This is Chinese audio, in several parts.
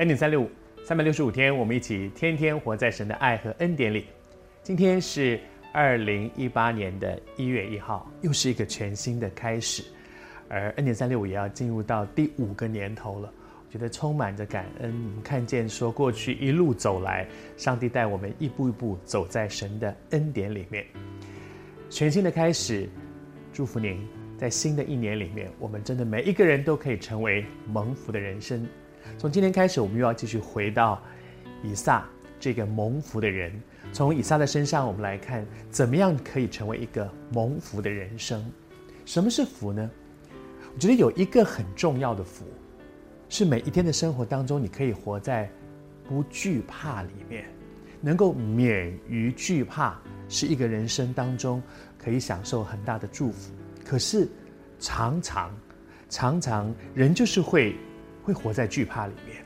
恩典三六五，三百六十五天，我们一起天天活在神的爱和恩典里。今天是二零一八年的一月一号，又是一个全新的开始，而恩典三六五也要进入到第五个年头了。我觉得充满着感恩，我们看见说过去一路走来，上帝带我们一步一步走在神的恩典里面。全新的开始，祝福您在新的一年里面，我们真的每一个人都可以成为蒙福的人生。从今天开始，我们又要继续回到以撒这个蒙福的人。从以撒的身上，我们来看怎么样可以成为一个蒙福的人生。什么是福呢？我觉得有一个很重要的福，是每一天的生活当中，你可以活在不惧怕里面，能够免于惧怕，是一个人生当中可以享受很大的祝福。可是常常、常常人就是会会活在惧怕里面。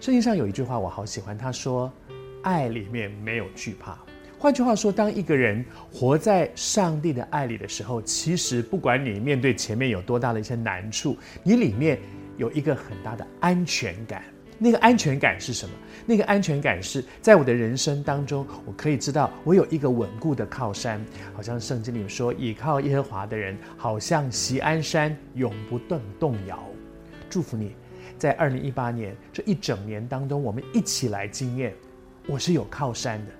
圣经上有一句话我好喜欢，他说。爱里面没有惧怕。换句话说，当一个人活在上帝的爱里的时候，其实不管你面对前面有多大的一些难处，你里面有一个很大的安全感。那个安全感是什么？那个安全感是在我的人生当中，我可以知道我有一个稳固的靠山。好像圣经里面说，倚靠耶和华的人，好像锡安山，永不动动摇。祝福你，在二零一八年这一整年当中，我们一起来经验。我是有靠山的，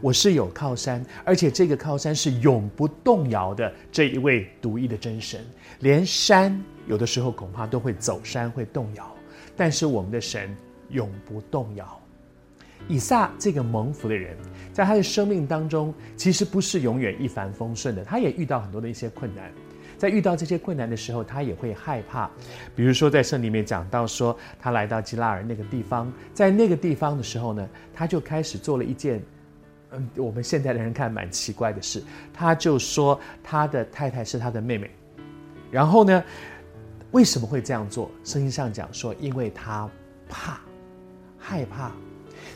我是有靠山，而且这个靠山是永不动摇的。这一位独一的真神，连山有的时候恐怕都会走山，会动摇，但是我们的神永不动摇。以撒这个蒙福的人，在他的生命当中，其实不是永远一帆风顺的，他也遇到很多的一些困难。在遇到这些困难的时候，他也会害怕。比如说，在圣经里面讲到说，他来到基拉尔那个地方，在那个地方的时候呢，他就开始做了一件，嗯，我们现在的人看蛮奇怪的事。他就说他的太太是他的妹妹，然后呢，为什么会这样做？圣经上讲说，因为他怕，害怕。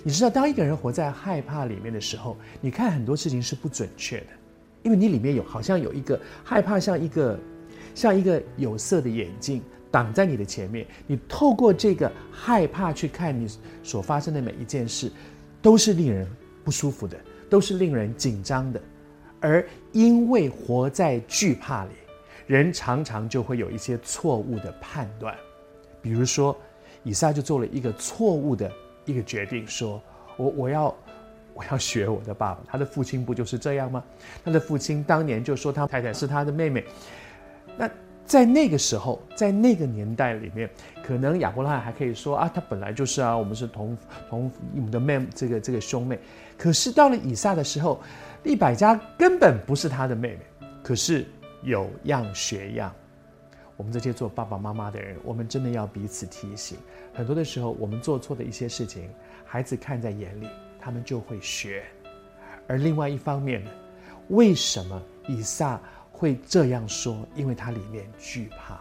你知道，当一个人活在害怕里面的时候，你看很多事情是不准确的。因为你里面有好像有一个害怕，像一个像一个有色的眼镜挡在你的前面。你透过这个害怕去看你所发生的每一件事，都是令人不舒服的，都是令人紧张的。而因为活在惧怕里，人常常就会有一些错误的判断。比如说，以撒就做了一个错误的一个决定，说我我要。我要学我的爸爸，他的父亲不就是这样吗？他的父亲当年就说他太太是他的妹妹。那在那个时候，在那个年代里面，可能亚伯拉罕还可以说啊，他本来就是啊，我们是同同我们的妹，这个这个兄妹。可是到了以撒的时候，利百加根本不是他的妹妹。可是有样学样，我们这些做爸爸妈妈的人，我们真的要彼此提醒。很多的时候，我们做错的一些事情，孩子看在眼里。他们就会学，而另外一方面呢，为什么以撒会这样说？因为他里面惧怕。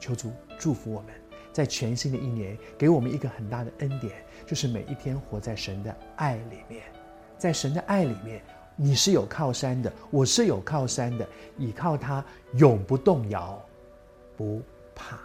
求主祝福我们，在全新的一年，给我们一个很大的恩典，就是每一天活在神的爱里面。在神的爱里面，你是有靠山的，我是有靠山的，倚靠他永不动摇，不怕。